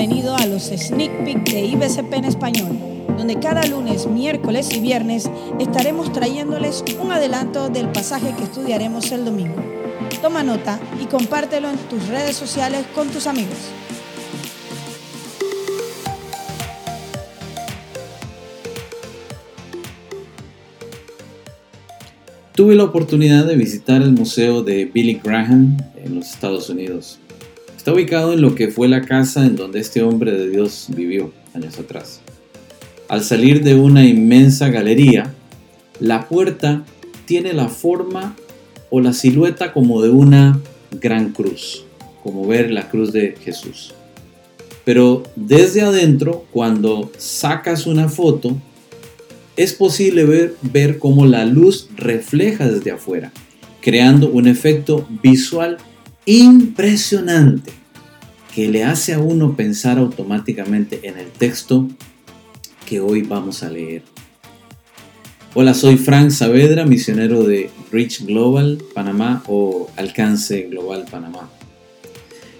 bienvenido a los Sneak Peek de IBCP en español, donde cada lunes, miércoles y viernes estaremos trayéndoles un adelanto del pasaje que estudiaremos el domingo. Toma nota y compártelo en tus redes sociales con tus amigos. Tuve la oportunidad de visitar el museo de Billy Graham en los Estados Unidos. Está ubicado en lo que fue la casa en donde este hombre de Dios vivió años atrás. Al salir de una inmensa galería, la puerta tiene la forma o la silueta como de una gran cruz, como ver la cruz de Jesús. Pero desde adentro, cuando sacas una foto, es posible ver, ver cómo la luz refleja desde afuera, creando un efecto visual impresionante que le hace a uno pensar automáticamente en el texto que hoy vamos a leer. Hola, soy Frank Saavedra, misionero de Reach Global Panamá o Alcance Global Panamá.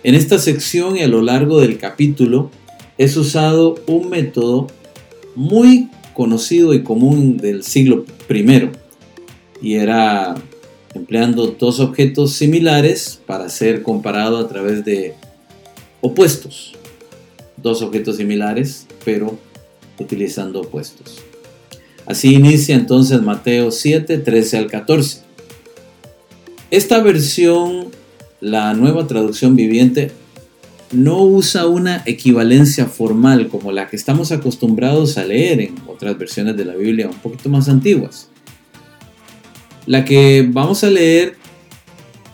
En esta sección y a lo largo del capítulo es usado un método muy conocido y común del siglo I y era empleando dos objetos similares para ser comparado a través de opuestos. Dos objetos similares, pero utilizando opuestos. Así inicia entonces Mateo 7, 13 al 14. Esta versión, la nueva traducción viviente, no usa una equivalencia formal como la que estamos acostumbrados a leer en otras versiones de la Biblia un poquito más antiguas. La que vamos a leer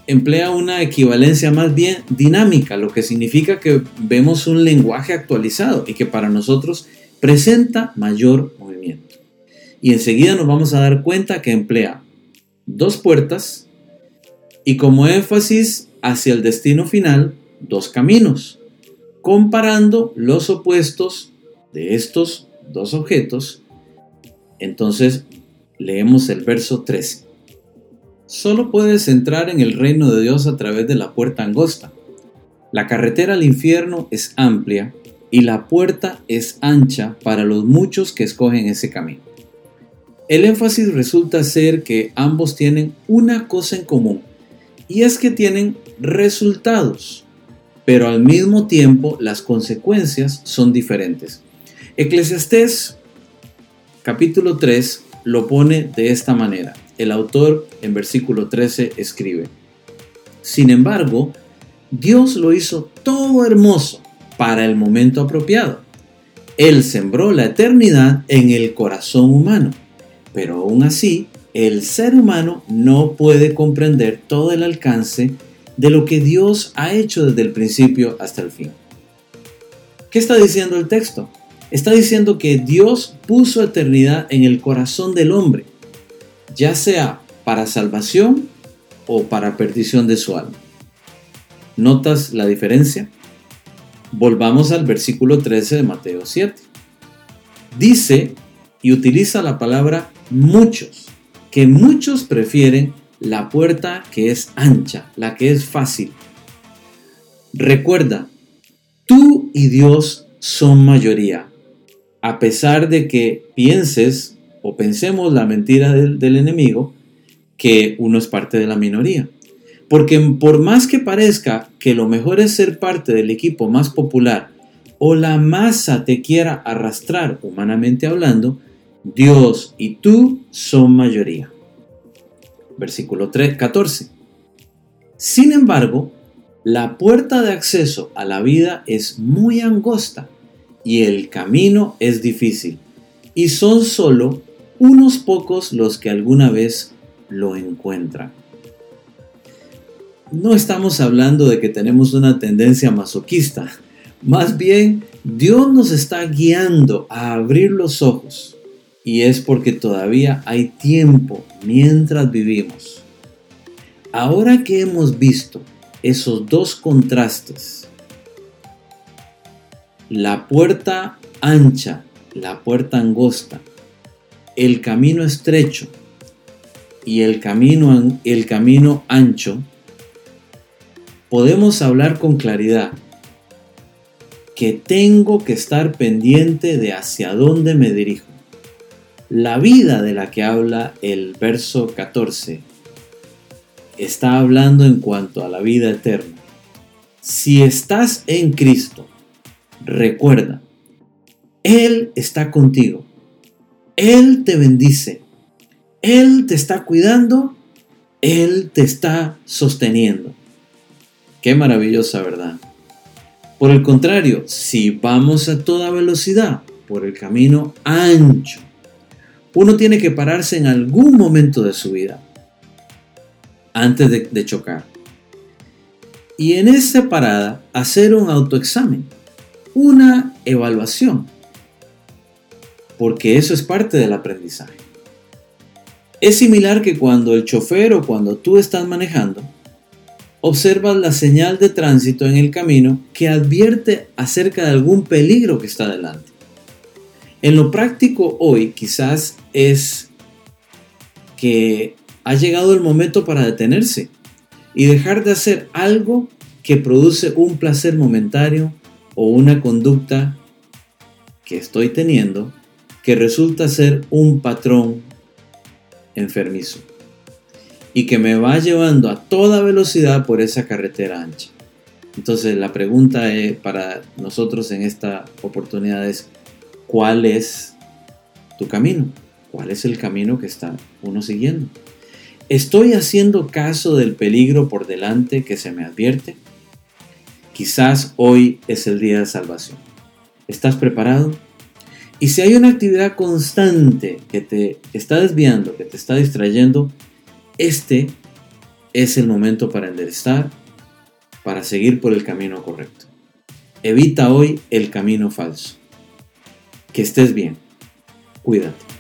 emplea una equivalencia más bien dinámica, lo que significa que vemos un lenguaje actualizado y que para nosotros presenta mayor movimiento. Y enseguida nos vamos a dar cuenta que emplea dos puertas y como énfasis hacia el destino final, dos caminos, comparando los opuestos de estos dos objetos. Entonces leemos el verso 13. Solo puedes entrar en el reino de Dios a través de la puerta angosta. La carretera al infierno es amplia y la puerta es ancha para los muchos que escogen ese camino. El énfasis resulta ser que ambos tienen una cosa en común, y es que tienen resultados, pero al mismo tiempo las consecuencias son diferentes. Eclesiastés capítulo 3 lo pone de esta manera. El autor en versículo 13 escribe, Sin embargo, Dios lo hizo todo hermoso para el momento apropiado. Él sembró la eternidad en el corazón humano, pero aún así, el ser humano no puede comprender todo el alcance de lo que Dios ha hecho desde el principio hasta el fin. ¿Qué está diciendo el texto? Está diciendo que Dios puso eternidad en el corazón del hombre ya sea para salvación o para perdición de su alma. ¿Notas la diferencia? Volvamos al versículo 13 de Mateo 7. Dice y utiliza la palabra muchos, que muchos prefieren la puerta que es ancha, la que es fácil. Recuerda, tú y Dios son mayoría. A pesar de que pienses o pensemos la mentira del, del enemigo, que uno es parte de la minoría. Porque por más que parezca que lo mejor es ser parte del equipo más popular o la masa te quiera arrastrar humanamente hablando, Dios y tú son mayoría. Versículo 3, 14. Sin embargo, la puerta de acceso a la vida es muy angosta y el camino es difícil y son solo unos pocos los que alguna vez lo encuentran. No estamos hablando de que tenemos una tendencia masoquista, más bien Dios nos está guiando a abrir los ojos y es porque todavía hay tiempo mientras vivimos. Ahora que hemos visto esos dos contrastes, la puerta ancha, la puerta angosta, el camino estrecho y el camino, el camino ancho, podemos hablar con claridad que tengo que estar pendiente de hacia dónde me dirijo. La vida de la que habla el verso 14 está hablando en cuanto a la vida eterna. Si estás en Cristo, recuerda, Él está contigo. Él te bendice. Él te está cuidando. Él te está sosteniendo. Qué maravillosa verdad. Por el contrario, si vamos a toda velocidad por el camino ancho, uno tiene que pararse en algún momento de su vida antes de, chocar. Y en esa parada hacer un autoexamen, una evaluación, porque eso es parte del aprendizaje. Es similar que cuando el chofer o cuando tú estás manejando, observas la señal de tránsito en el camino que advierte acerca de algún peligro que está delante. En lo práctico hoy quizás es que ha llegado el momento para detenerse y dejar de hacer algo que produce un placer momentáneo o una conducta que estoy teniendo que resulta ser un patrón enfermizo y que me va llevando a toda velocidad por esa carretera ancha. Entonces la pregunta para nosotros en esta oportunidad es, ¿cuál es tu camino? ¿Cuál es el camino que está uno siguiendo? ¿Estoy haciendo caso del peligro por delante que se me advierte? Quizás hoy es el día de salvación. ¿Estás preparado? Y si hay una actividad constante que te está desviando, que te está distrayendo, este es el momento para enderezar, para seguir por el camino correcto. Evita hoy el camino falso. Que estés bien. Cuídate.